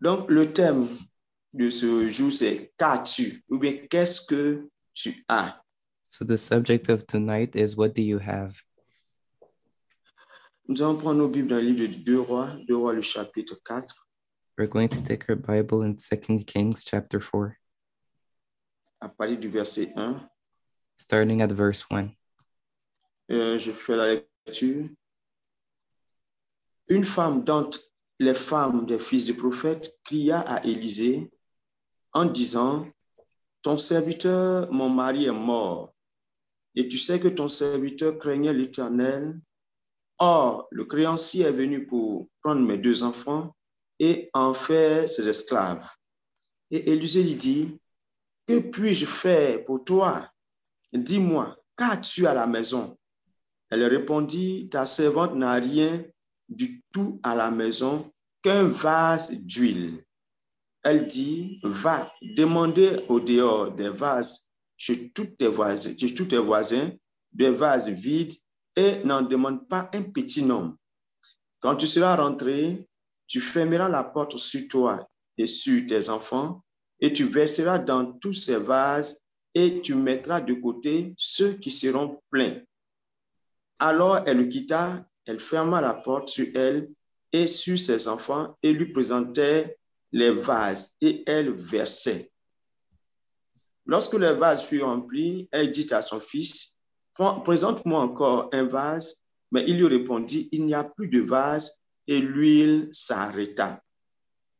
Donc, le thème de ce jour, c'est qu'as-tu ou bien qu'est-ce que tu as? So the subject of tonight is what do you have? Nous allons prendre nos Bibles dans le livre de Deux Rois, Deux Rois, le chapitre 4, We're going to take our Bible in 2 Kings chapter 4, à partir du verset 1. starting at verse 1. Euh, je fais la lecture. Une femme d'entre les femmes des fils du prophète cria à Élisée en disant, Ton serviteur, mon mari est mort, et tu sais que ton serviteur craignait l'Éternel. Or, le créancier est venu pour prendre mes deux enfants et en faire ses esclaves. Et Élisée lui dit, Que puis-je faire pour toi? Dis-moi, qu'as-tu à la maison Elle répondit, Ta servante n'a rien du tout à la maison qu'un vase d'huile. Elle dit, va demander au dehors des vases chez tous tes voisins, chez tous tes voisins, des vases vides et n'en demande pas un petit nombre. Quand tu seras rentré, tu fermeras la porte sur toi et sur tes enfants et tu verseras dans tous ces vases et tu mettras de côté ceux qui seront pleins. Alors elle le quitta, elle ferma la porte sur elle et sur ses enfants et lui présentait les vases et elle versait. Lorsque les vases furent remplis, elle dit à son fils, Présente-moi encore un vase. Mais il lui répondit, Il n'y a plus de vase et l'huile s'arrêta.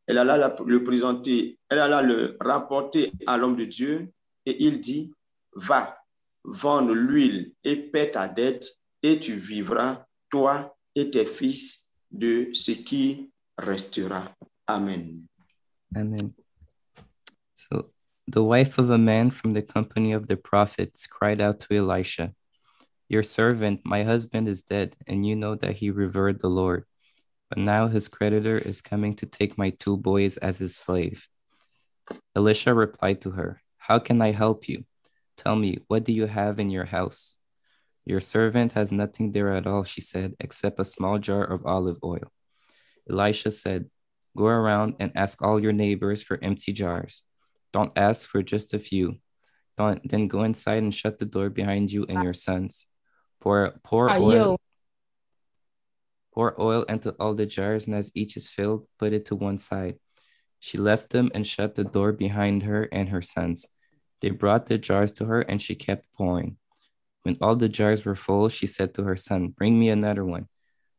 Elle alla la- le présenter, elle alla le rapporter à l'homme de Dieu et il dit, Va, vendre l'huile et paie ta dette et tu vivras, toi et tes fils, de ce qui restera. Amen. Amen. So the wife of a man from the company of the prophets cried out to Elisha, Your servant, my husband, is dead, and you know that he revered the Lord. But now his creditor is coming to take my two boys as his slave. Elisha replied to her, How can I help you? Tell me, what do you have in your house? Your servant has nothing there at all, she said, except a small jar of olive oil. Elisha said, Go around and ask all your neighbors for empty jars. Don't ask for just a few. Don't, then go inside and shut the door behind you and your sons. Pour, pour Are oil. you? Pour oil into all the jars, and as each is filled, put it to one side. She left them and shut the door behind her and her sons. They brought the jars to her, and she kept pouring. When all the jars were full, she said to her son, Bring me another one.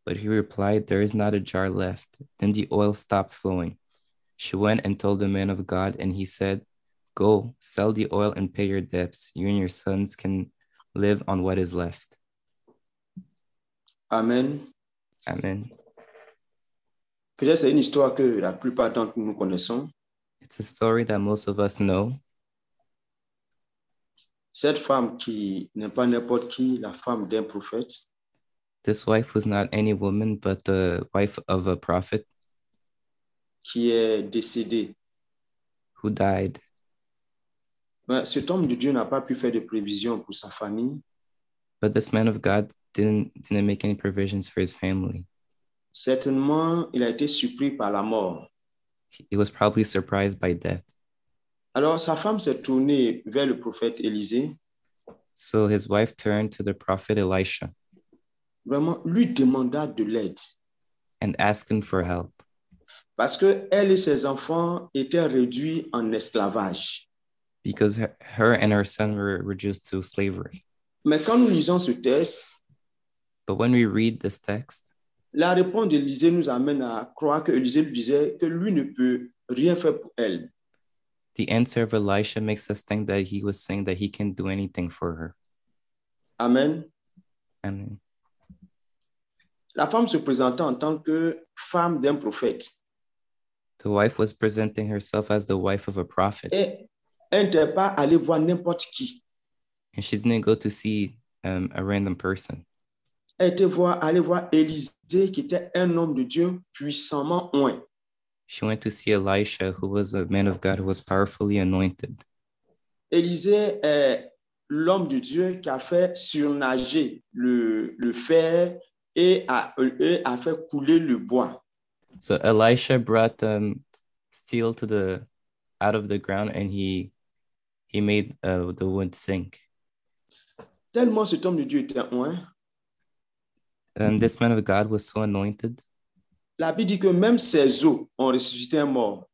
But he replied, There is not a jar left. Then the oil stopped flowing. She went and told the man of God, and he said, Go, sell the oil and pay your debts. You and your sons can live on what is left. Amen. Amen. Peut-être c'est une histoire que la plupart d'entre nous connaissons. It's a story that most of us know. Cette femme qui n'est pas n'importe qui, la femme d'un prophète, This wife was not any woman, but the wife of a prophet qui est décédée. who died. Mais cet homme de Dieu n'a pas pu faire de prévision pour sa famille. But this man of God didn't didn't make any provisions for his family. Certainement, il a été surpris par la mort. He was probably surprised by death. Alors, sa femme s'est tournée vers le prophète Élisée, So his wife turned to the prophet Elisha vraiment lui demanda de l'aide. and asked him for help Parce que elle et ses enfants étaient réduits en esclavage. because her, her and her son were reduced to slavery. Mais quand nous lisons ce texte, But when we read this text, la réponse d'Élisée nous amène à croire que Élisée lui disait que lui ne peut rien faire pour elle. The answer of Elisha makes us think that he was saying that he can do anything for her. Amen. And La femme se présentait en tant que femme d'un prophète. the wife was presenting herself as the wife of a prophet. Et elle n'était pas allée voir n'importe qui. And she didn't go to see um, a random person. Elle était voir, allée voir Élisée, qui était un homme de Dieu puissamment oint. She went to see Elisha, who was a man of God who was powerfully anointed. Élisée est l'homme de Dieu qui a fait surnager le, le fer et a, et a fait couler le bois. So Elisha brought um, steel to the out of the ground and he he made uh, the wood sink. Tellement cet homme de Dieu était oint, And this man of God was so anointed. La Bible dit que même ses os ont ressuscité un mort.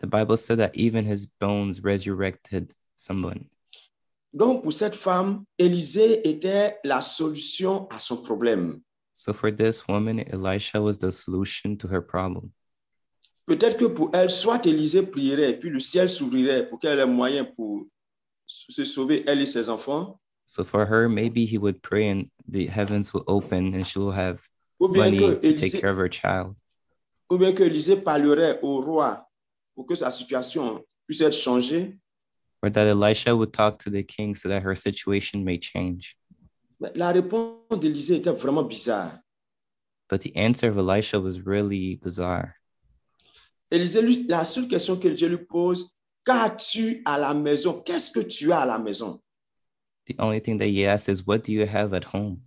The Bible said that even his bones resurrected someone. Donc, pour cette femme, Élisée était la solution à son problème. So for this woman, Elisha was the solution to her problem. Peut-être que pour elle, soit Élisée prierait, puis le ciel s'ouvrirait pour qu'elle ait moyen pour se sauver, elle et ses enfants, So for her, maybe he would pray and the heavens will open and she will have ou bien money que to take care of her child. ou bien que Élisée parlerait au roi pour que sa situation puisse être changée. Or that Elisha would talk to the king so that her situation may change. Mais la réponse d'Élisée était vraiment bizarre. But the answer of Elisha was really bizarre. Élisée, lui, la seule question que Dieu lui pose, qu'as-tu à la maison? Qu'est-ce que tu as à la maison? The only thing that he asked is, What do you have at home?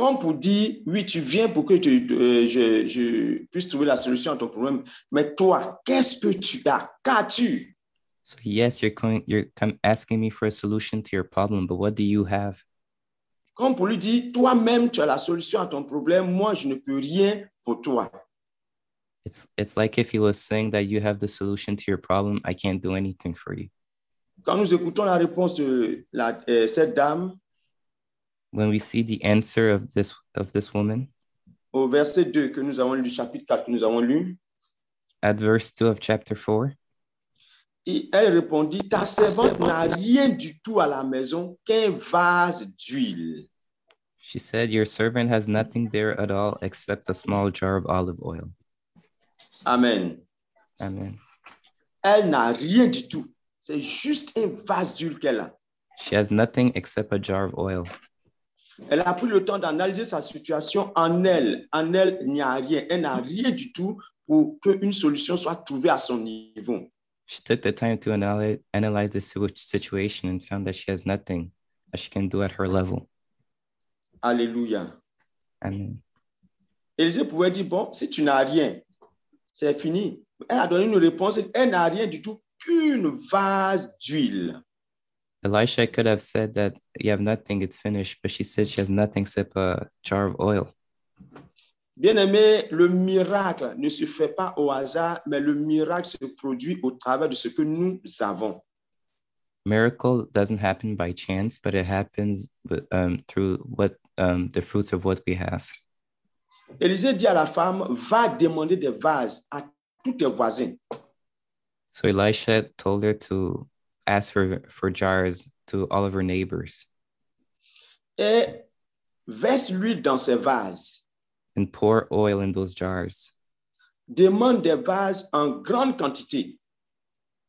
Comme pour dire, oui, tu viens pour que tu- euh, je, je puisse trouver la solution à ton problème. Mais toi, qu'est-ce que tu as? Qu'as-tu? So yes, you're going you're come asking me for a solution to your problem, but what do you have? Comme pour lui dire, toi-même, tu as la solution à ton problème. Moi, je ne peux rien pour toi. It's it's like if he was saying that you have the solution to your problem, I can't do anything for you. Quand nous écoutons la réponse de la- euh, cette dame When we see the answer of this of this woman au verset 2 que nous avons lu, chapitre 4 que nous avons lu, at verse 2 of chapter 4, et elle répondit, ta servante n'a rien du tout à la maison qu'un vase d'huile. she said, Your servant has nothing there at all except a small jar of olive oil. Amen. Amen. Elle n'a rien du tout. C'est juste un vase d'huile qu'elle a. She has nothing except a jar of oil. Elle a pris le temps d'analyser sa situation en elle. En elle, il n'y a rien. Elle n'a rien du tout pour qu'une solution soit trouvée à son niveau. She took the time to analyze, the situ- situation and found that she has nothing that she can do at her level. Alléluia. Amen. Élisée pouvait dire, bon, si tu n'as rien, c'est fini. Elle a donné une réponse, elle n'a rien du tout qu'une vase d'huile. Elisha could have said that you have nothing, it's finished, but she said she has nothing except a jar of oil. Bien-aimé, le miracle ne se fait pas au hasard, mais le miracle se produit au travers de ce que nous avons. Miracle doesn't happen by chance, but it happens um, through what um, the fruits of what we have. Élisée dit à la femme, va demander des vases à tous tes voisins. So Elisha told her to ask for, for jars to all of her neighbors et verse l'huile dans ces vases. and pour oil in those jars. Demande des vases en grande quantité.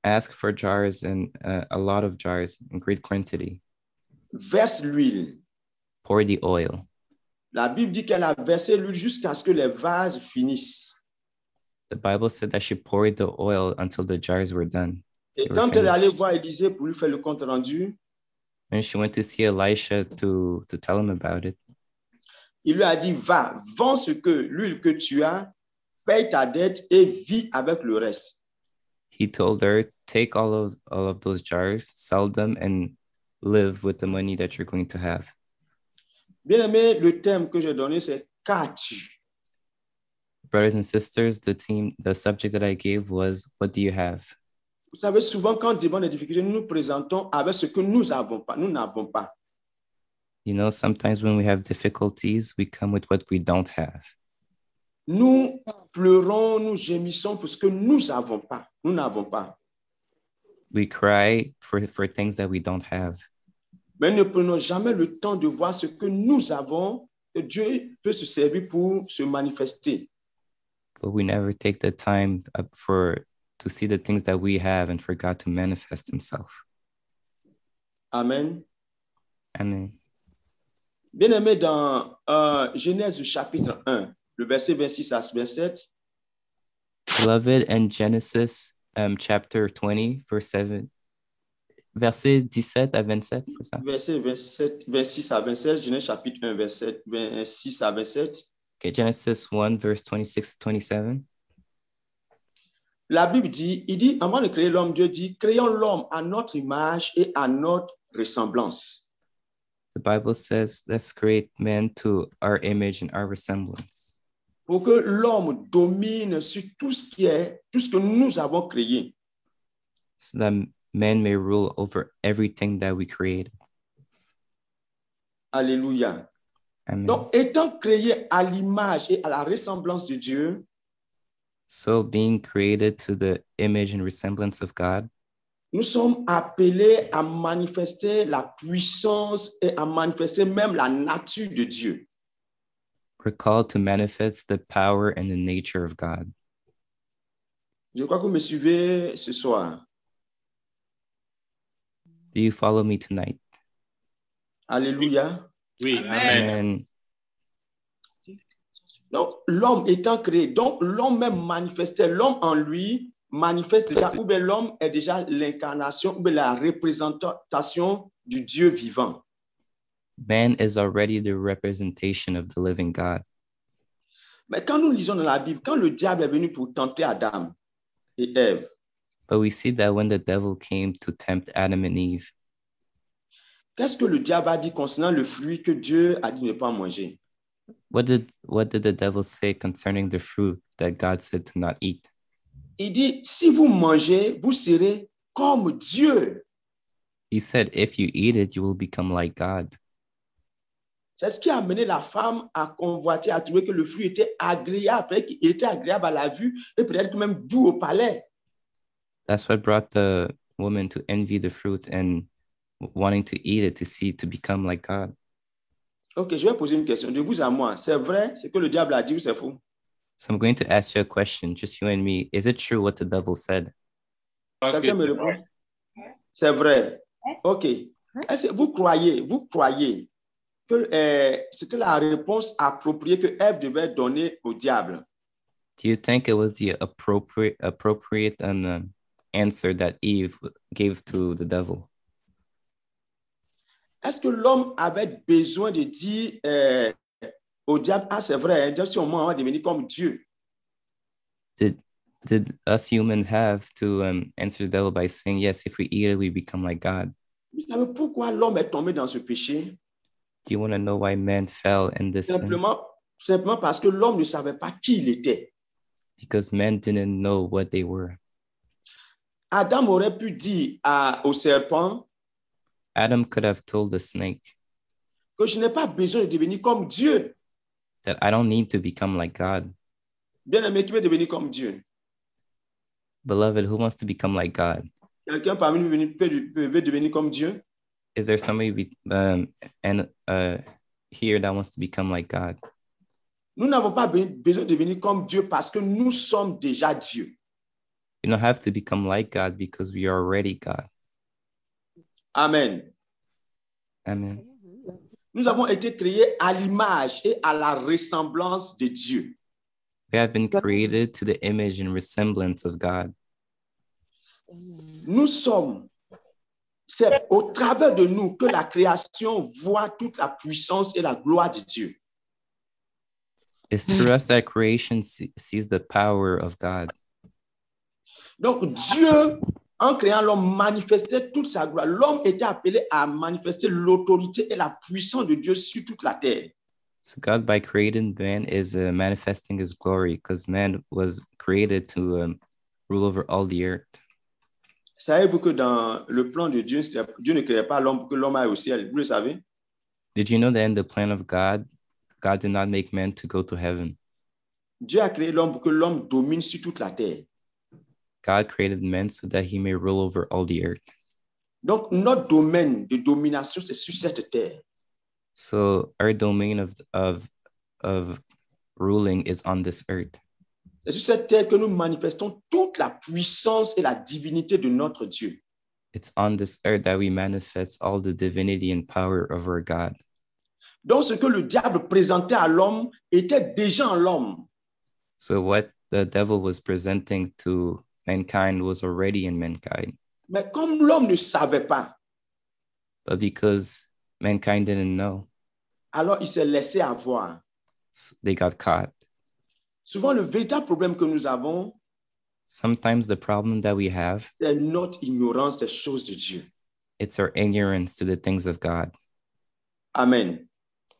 Ask for jars and uh, a lot of jars in great quantity. Verse l'huile. Pour the oil. La Bible dit qu'elle a versé l'huile jusqu'à ce que les vases finissent. The Bible said that she poured the oil until the jars were done. Et quand elle est allée voir Élisée pour lui faire le compte rendu, And she went to see Elisha to, to tell him about it. il lui a dit, va, vends ce que l'huile que tu as, paye ta dette et vis avec le reste. He told her, take all of all of those jars, sell them, and live with the money that you're going to have. Bien aimé, le thème que j'ai donné, c'est qu'as-tu? Brothers and sisters, the team, the subject that I gave was, what do you have? Vous savez, souvent, quand devant des difficultés, nous nous présentons avec ce que nous n'avons pas. Nous n'avons pas. You know, sometimes when we have difficulties, we come with what we don't have. Nous pleurons, nous gémissons pour ce que nous n'avons pas. Nous n'avons pas. We cry for, for things that we don't have. Mais ne prenons jamais le temps de voir ce que nous avons, que Dieu peut se servir pour se manifester. but we never take the time for to see the things that we have and for God to manifest himself. Amen. Amen. Bien aimé, dans euh, Genèse chapitre 1, le verset 26 à 27, Beloved, in Genesis um, chapter 20, verse 7, verset 17 à 27, c'est ça? verset 27, 26 à 27, Genèse chapitre 1, verset 26 à 27, Okay, Genesis 1, verse 26 to 27. La Bible dit, il dit, avant de créer l'homme, Dieu dit, créons l'homme à notre image et à notre ressemblance. The Bible says, let's create man to our image and our resemblance. Pour que l'homme domine sur tout ce qui est, tout ce que nous avons créé. so that man may rule over everything that we created. Alléluia. Amen. Donc, étant créé à l'image et à la ressemblance de Dieu, so being created to the image and resemblance of God, nous sommes appelés à manifester la puissance et à manifester même la nature de Dieu. we're called to manifest the power and the nature of God. Je crois que vous me suivez ce soir. Do you follow me tonight? Alléluia. Oui, Amen. Amen. Donc, l'homme étant créé, donc l'homme même manifestait, l'homme en lui manifeste déjà, ou bien l'homme est déjà l'incarnation, ou bien la représentation du Dieu vivant. Man is already the representation of the living God. Mais quand nous lisons dans la Bible, quand le diable est venu pour tenter Adam et Ève, But we see that when the devil came to tempt Adam and Eve, qu'est-ce que le diable a dit concernant le fruit que Dieu a dit ne pas manger? What did what did the devil say concerning the fruit that God said to not eat? Il dit, si vous mangez, vous serez comme Dieu. He said, if you eat it, you will become like God. C'est ce qui a amené la femme à convoiter, à trouver que le fruit était agréable, peut-être qu'il était agréable à la vue et peut-être même doux au palais. That's what brought the woman to envy the fruit and wanting to eat it to see to become like God. Ok, je vais poser une question de vous à moi. C'est vrai ce que le diable a dit ou c'est faux? So I'm going to ask you a question, just you and me. Is it true what the devil said? Quelqu'un me répond? C'est vrai. Ok. Est-ce que vous croyez, vous croyez que euh, c'était la réponse appropriée que Ève devait donner au diable? Do you think it was the appropriate appropriate and um, answer that Eve gave to the devil? Est-ce que l'homme avait besoin de dire euh, au diable, ah c'est vrai, hein, si on va devenir comme Dieu? Did did us humans have to um, answer the devil by saying, yes, if we eat it, we become like God? Vous savez pourquoi l'homme est tombé dans ce péché? Do you want to know why man fell in this sin? Simplement, simplement parce que l'homme ne savait pas qui il était. Because men didn't know what they were. Adam aurait pu dire à- au serpent Adam could have told the snake que je n'ai pas besoin de devenir comme Dieu. that I don't need to become like God. Bien aimé, qui veut devenir comme Dieu? Beloved, who wants to become like God? Quelqu'un parmi nous veut devenir- peut, peut- veut devenir comme Dieu? Is there somebody be, um, and uh, here that wants to become like God? Nous n'avons pas be- besoin de devenir comme Dieu parce que nous sommes déjà Dieu. You don't have to become like God because we are already God. Amen. Amen. Nous avons été créés à l'image et à la ressemblance de Dieu. We have been created to the image and resemblance of God. Nous sommes, c'est au travers de nous que la création voit toute la puissance et la gloire de Dieu. It's through us that creation see- sees the power of God. Donc Dieu, en créant l'homme, manifestait toute sa gloire. L'homme était appelé à manifester l'autorité et la puissance de Dieu sur toute la terre. So God, by creating man, is uh, manifesting His glory because man was created to um, rule over all the earth. Savez-vous que dans le plan de Dieu, Dieu ne créait pas l'homme pour que l'homme aille au ciel? Vous le savez? Did you know that in the plan of God, God did not make man to go to heaven? Dieu a créé l'homme pour que l'homme domine sur toute la terre. God created man so that he may rule over all the earth. Donc, notre domaine de domination, c'est sur cette terre. So our domain of of of ruling is on this earth. C'est sur cette terre que nous manifestons toute la puissance et la divinité de notre Dieu. It's on this earth that we manifest all the divinity and power of our God. Donc, ce que le diable présentait à l'homme était déjà en l'homme. So what the devil was presenting to mankind was already in mankind. Mais comme l'homme ne savait pas, But because mankind didn't know, alors il s'est laissé avoir. s- they got caught. Souvent, le véritable problème que nous avons, Sometimes the problem that we have, c'est notre ignorance des choses de Dieu. it's our ignorance to the things of God. Amen.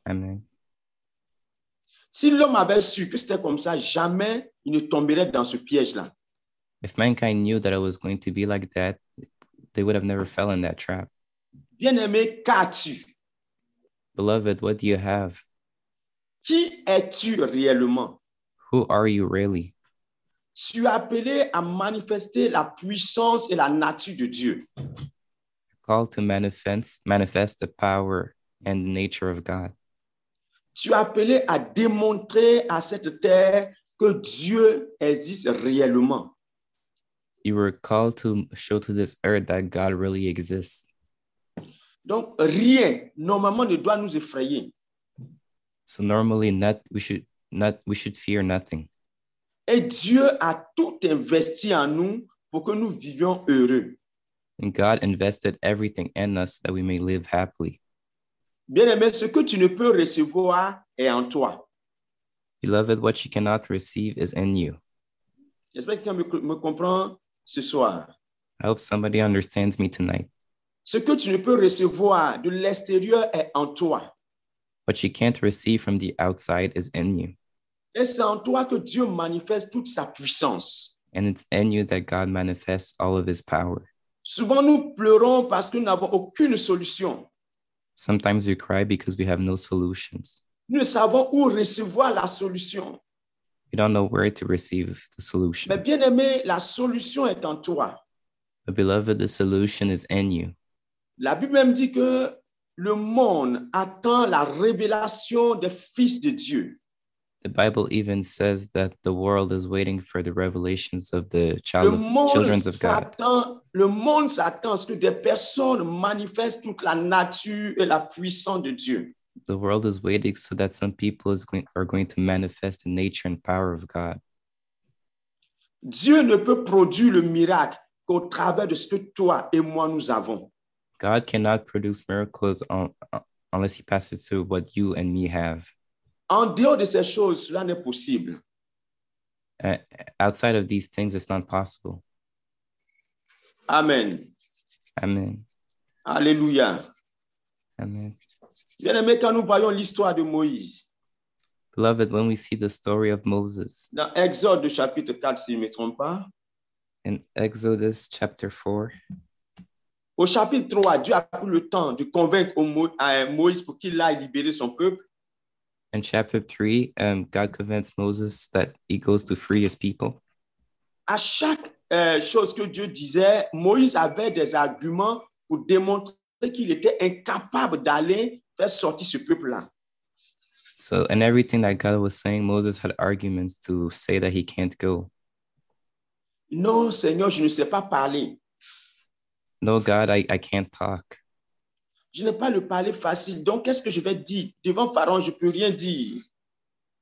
Amen. Si l'homme avait su que c'était comme ça, jamais il ne tomberait dans ce piège-là. If mankind knew that it was going to be like that, they would have never fell in that trap. Bien-aimé, qu'as-tu? Beloved, what do you have? Qui es-tu réellement? Who are you really? Tu es appelé à manifester la puissance et la nature de Dieu. Called to manifest manifest the power and the nature of God. Tu es appelé à démontrer à cette terre que Dieu existe réellement. You were called to show to this earth that God really exists. Donc, rien, normalement, ne doit nous effrayer. So normally not we should not we should fear nothing. Et Dieu a tout investi en nous pour que nous vivions heureux. And God invested everything in us that we may live happily. Bien-aimé, ce que tu ne peux recevoir est en toi. Beloved, what you cannot receive is in you. J'espère que quelqu'un me, me comprend ce soir. I hope somebody understands me tonight. Ce que tu ne peux recevoir de l'extérieur est en toi. What you can't receive from the outside is in you. Et c'est en toi que Dieu manifeste toute sa puissance. And it's in you that God manifests all of his power. Souvent, nous pleurons parce que nous n'avons aucune solution. Sometimes we cry because we have no solutions. Nous ne savons où recevoir la solution. We don't know where to receive the solution. Mais bien aimé, la solution est en toi. But beloved, the solution is in you. La Bible même dit que le monde attend la révélation des fils de Dieu. The Bible even says that the world is waiting for the revelations of the Le child of, monde children of God. le monde s'attend à ce que des personnes manifestent toute la nature et la puissance de Dieu. The world is waiting so that some people is going, are going to manifest the nature and power of God. Dieu ne peut produire le miracle qu'au travers de ce que toi et moi nous avons. God cannot produce miracles on, unless he passes through what you and me have. En dehors de ces choses, cela n'est possible. Uh, outside of these things, it's not possible. Amen. Amen. Alléluia. Amen. Bien aimé, quand nous voyons l'histoire de Moïse, Beloved, when we see the story of Moses dans Exode chapitre 4, si je ne me trompe pas, in Exodus chapter 4, au chapitre 3, Dieu a pris le temps de convaincre Moïse pour qu'il aille libérer son peuple. in chapter 3, um, God convinced Moses that he goes to free his people. À chaque euh, chose que Dieu disait, Moïse avait des arguments pour démontrer qu'il était incapable d'aller faire sortir ce peuple-là. So, in everything that God was saying, Moses had arguments to say that he can't go. Non, Seigneur, je ne sais pas parler. No, God, I, I can't talk. Je n'ai pas le parler facile. Donc, qu'est-ce que je vais dire? Devant Pharaon, je peux rien dire.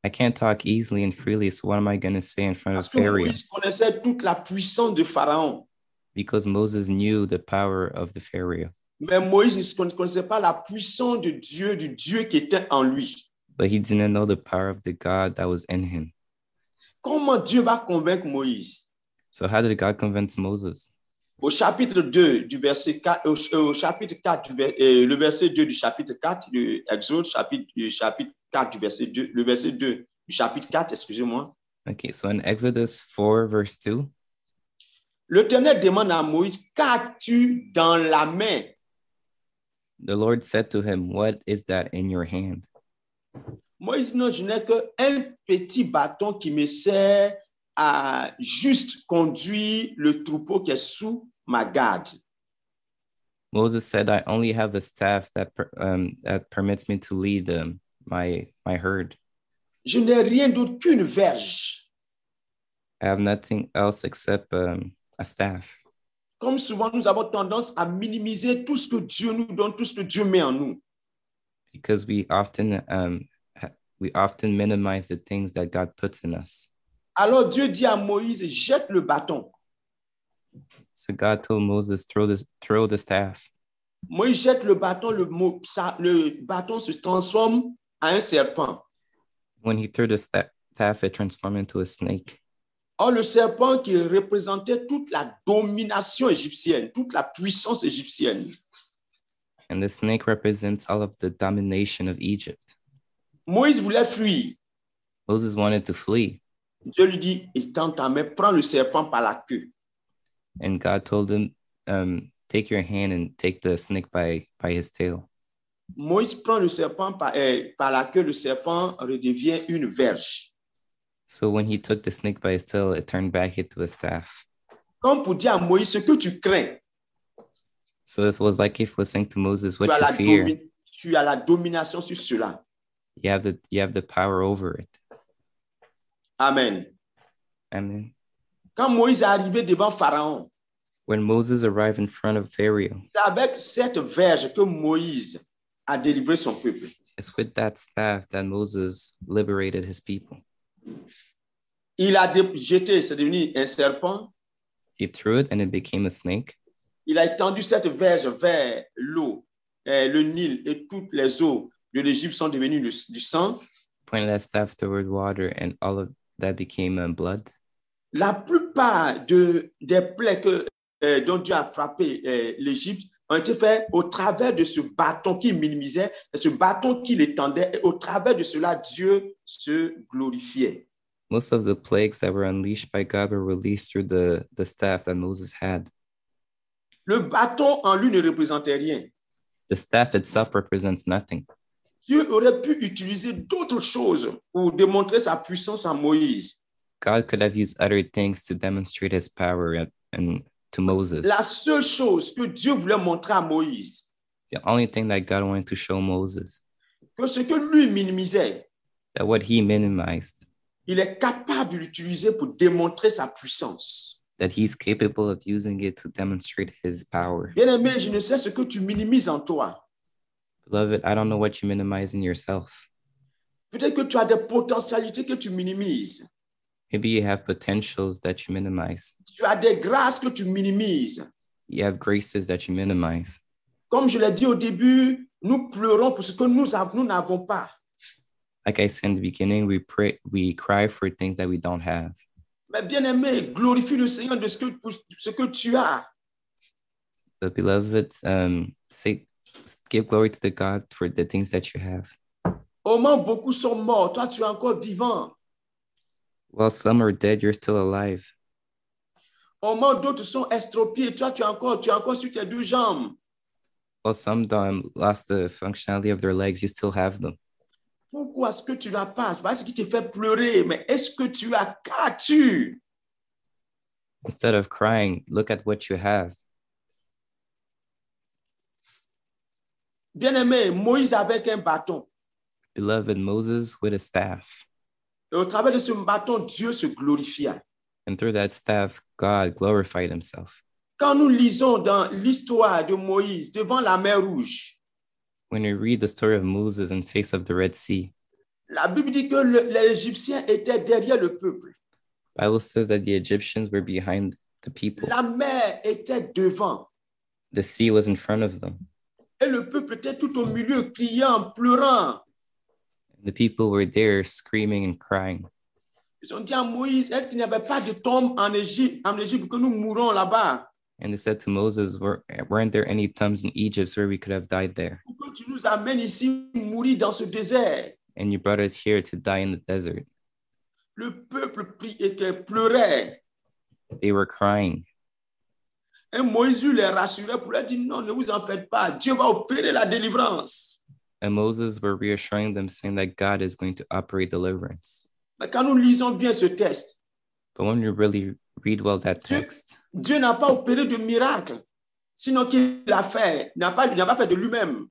I can't talk easily and freely. So, what am I going to say in front Parce of Pharaoh? Moïse connaissait toute la puissance de Pharaon. Because Moses knew the power of the Pharaoh, Mais Moïse ne connaissait pas la puissance de Dieu, du Dieu qui était en lui. but he didn't know the power of the God that was in him. Comment Dieu va convaincre Moïse? So, how did God convince Moses? Au chapitre 2 du verset 4, au, au chapitre 4, du euh, le verset 2 du chapitre 4 de Exode, chapitre, du chapitre 4 du verset 2, le verset 2 du chapitre 4, excusez-moi. Okay, so in Exodus 4, verse 2, L'Éternel demande à Moïse, qu'as-tu dans la main? The Lord said to him, What is that in your hand? Moïse, non, je n'ai qu'un petit bâton qui me sert à juste conduire le troupeau qui est sous ma garde. Moses said, I only have a staff that, per- um, that permits me to lead my, my herd. Je n'ai rien d'autre qu'une verge. I have nothing else except um, a staff. Comme souvent, nous avons tendance à minimiser tout ce que Dieu nous donne, tout ce que Dieu met en nous. because we often um, we often minimize the things that God puts in us. Alors Dieu dit à Moïse, jette le bâton. So God told Moses, throw this, throw the staff. Moïse jette le bâton, le, le bâton se transforme en un serpent. When he threw the sta- staff, it transformed into a snake. Or, le serpent qui représentait toute la domination égyptienne, toute la puissance égyptienne. And the snake represents all of the domination of Egypt. Moïse voulait fuir. Moses wanted to flee, Dieu lui dit, étends ta main, prends le serpent par la queue. and God told him, um, Take your hand and take the snake by, by his tail. Moïse prend le serpent par, euh, par la queue, le serpent redevient une verge. So when he took the snake by his tail, it turned back into a staff. Comme pour dire à Moïse, ce que tu crains, So this was like if it was saying to Moses, What you fear, tu as la domination sur cela. you have the you have the power over it. Amen. Amen. Quand Moïse est arrivé devant Pharaon, When Moses arrived in front of Pharaoh, c'est avec cette verge que Moïse a délivré son peuple. it's with that staff that Moses liberated his people. Il a jeté, c'est devenu un serpent. He threw it and it became a snake. Il a étendu cette verge vers l'eau, euh, le Nil et toutes les eaux de l'Égypte sont devenues du, sang. Pointed that staff toward water, and all of that became blood. La plupart de, des plaies que, euh, dont Dieu a frappé euh, l'Égypte été faites au travers de ce bâton qui minimisait, et ce bâton qui l'étendait. Et au travers de cela, Dieu se glorifiait. Most of the plagues that were unleashed by God were released through the, the staff that Moses had. Le bâton en lui ne représentait rien. The staff itself represents nothing. Dieu aurait pu utiliser d'autres choses pour démontrer sa puissance à Moïse. God could have used other things to demonstrate his power and, and to Moses. La seule chose que Dieu voulait montrer à Moïse, The only thing that God wanted to show Moses que ce que lui minimisait, that what he minimized, il est capable de l'utiliser pour démontrer sa puissance. that he's capable of using it to demonstrate his power. Bien-aimé, je ne sais ce que tu minimises en toi. Beloved, I don't know what you minimize in yourself. Peut-être que tu as des potentialités que tu minimises. Maybe you have potentials that you minimize. Tu as des grâces que tu minimises. You have graces that you minimize. Comme je l'ai dit au début, nous pleurons pour ce que nous av- nous n'avons pas. Like I said in the beginning, we pray, we cry for things that we don't have. Mais bien-aimé, glorifie le Seigneur de ce que, pour ce que tu as. But beloved, um, say, give glory to the God for the things that you have. Au moins, beaucoup sont morts. Toi, tu es encore vivant. While some are dead, you're still alive. Au moins, d'autres sont estropiés. Toi, tu es encore, tu es encore sur tes deux jambes. While some um, lost the functionality of their legs, you still have them. Pourquoi est-ce que tu n'as pas? C'est pas ce qui te fait pleurer, mais est-ce que tu as qu'as-tu? Instead of crying, look at what you have. Bien-aimé, Moïse avec un bâton. Beloved Moses with a staff. Et au travers de ce bâton, Dieu se glorifia. And through that staff, God glorified himself. Quand nous lisons dans l'histoire de Moïse devant la mer Rouge, When we read the story of Moses in face of the Red Sea, la Bible dit que le- les Égyptiens étaient derrière le peuple. Bible says that the Egyptians were behind the people. La mer était devant. The sea was in front of them. Et le peuple était tout au milieu, criant, pleurant. The people were there screaming and crying. Ils ont dit à Moïse, est-ce qu'il n'y avait pas de tombe en Égypte, en Égypte que nous mourons là-bas? And they said to Moses, Were, Weren't there any tombs in Egypt where we could have died there? Pour tu nous amènes ici mourir dans ce désert. And you brought us here to die in the desert. Le peuple que pleurait. They were crying. Et Moïse lui les rassurait pour leur dire, non, ne vous en faites pas. Dieu va opérer la délivrance. And Moses were reassuring them, saying that God is going to operate deliverance. Mais quand nous lisons bien ce texte, But when you really read well that text, Dieu n'a pas opéré de miracle. Sinon, qu'il a fait, n'a pas, n'a pas fait de lui-même.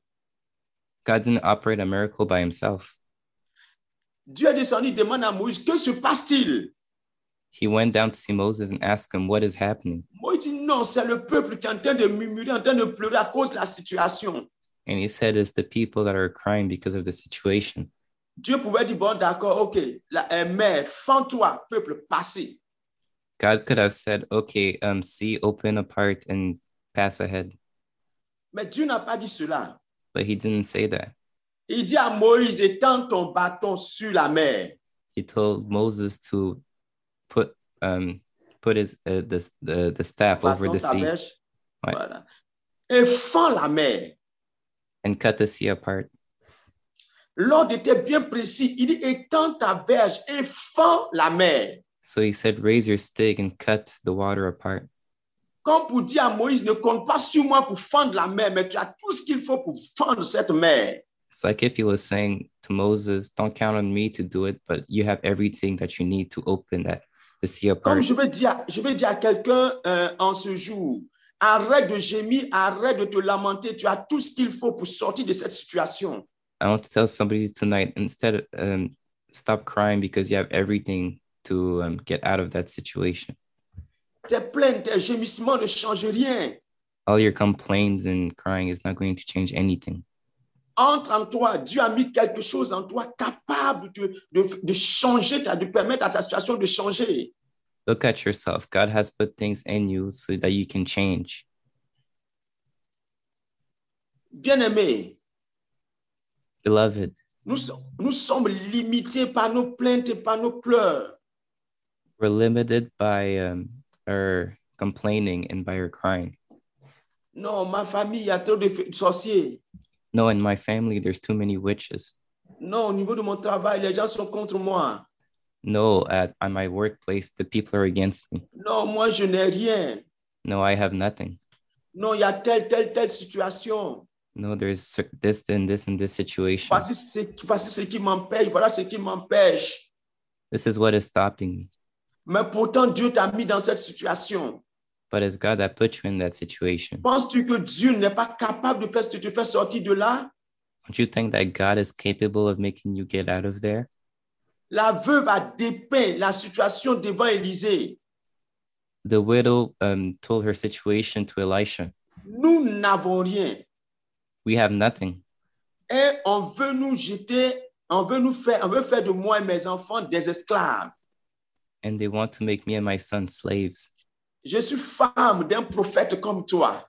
God didn't operate a miracle by himself. Dieu est descendu, demande à Moïse, que se passe-t-il? He went down to see Moses and asked him, What is happening? Moïse dit, non, c'est le peuple qui est en train de murmurer, en train de pleurer à cause de la situation. And he said, It's the people that are crying because of the situation. Dieu pouvait dire, bon, d'accord, ok, la mère, fends-toi, peuple, passez. God could have said, Okay, um, see, open apart and pass ahead. Mais Dieu n'a pas dit cela. But he didn't say that. Il dit à Moïse, étends ton bâton sur la mer. He told Moses to put um, put his uh, the, the the staff over the sea voilà, et fend la mer. And cut the sea apart. L'ordre était bien précis. Il dit, étends ta verge et fend la mer. So he said, "Raise your stick and cut the water apart." Comme pour dire à Moïse, ne compte pas sur moi pour fendre la mer, mais tu as tout ce qu'il faut pour fendre cette mer. It's like if he was saying to Moses, "Don't count on me to do it, but you have everything that you need to open that the sea Comme apart." je vais dire, je vais dire à quelqu'un euh, en ce jour, arrête de gémir, arrête de te lamenter, tu as tout ce qu'il faut pour sortir de cette situation. I want to tell somebody tonight instead of um, stop crying because you have everything to um, get out of that situation. Tes plaintes, tes gémissements ne changent rien. All your complaints and crying is not going to change anything. Entre en toi, Dieu a mis quelque chose en toi capable de, de, de changer, ta- de permettre à ta situation de changer. Look at yourself. God has put things in you so that you can change. Bien-aimé, Beloved, nous, nous sommes limités par nos plaintes et par nos pleurs. we're limited by um, our complaining and by our crying. Non, ma famille, il y a trop de sorciers. No, in my family, there's too many witches. Non, au niveau de mon travail, les gens sont contre moi. No, at, at my workplace, the people are against me. Non, moi, je n'ai rien. No, I have nothing. Non, il y a telle, telle, telle situation. No, there's this and this and this situation. Voici ce, voici ce qui m'empêche, voilà ce qui m'empêche. This is what is stopping me. Mais pourtant, Dieu t'a mis dans cette situation. But it's God that put you in that situation. Penses-tu que Dieu n'est pas capable de faire ce que tu fais sortir de là? Don't you think that God is capable of making you get out of there? La veuve a dépeint la situation devant Élisée. The widow um, told her situation to Elisha. Nous n'avons rien. We have nothing. Et on veut nous jeter, on veut nous faire, on veut faire de moi et mes enfants des esclaves. And they want to make me and my son slaves. Je suis femme d'un prophète comme toi.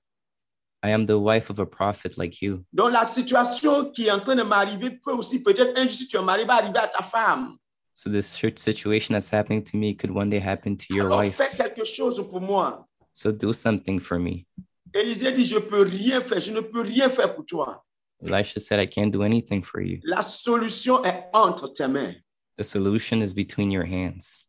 I am the wife of a prophet like you. Donc la situation qui est en train de m'arriver peut aussi peut-être un jour si tu es marié va arriver à ta femme. So this situation that's happening to me could one day happen to your Alors wife. fais quelque chose pour moi. So do something for me. Élisée dit, je peux rien faire, je ne peux rien faire pour toi. Elisha said, I can't do anything for you. La solution est entre tes mains. The solution is between your hands.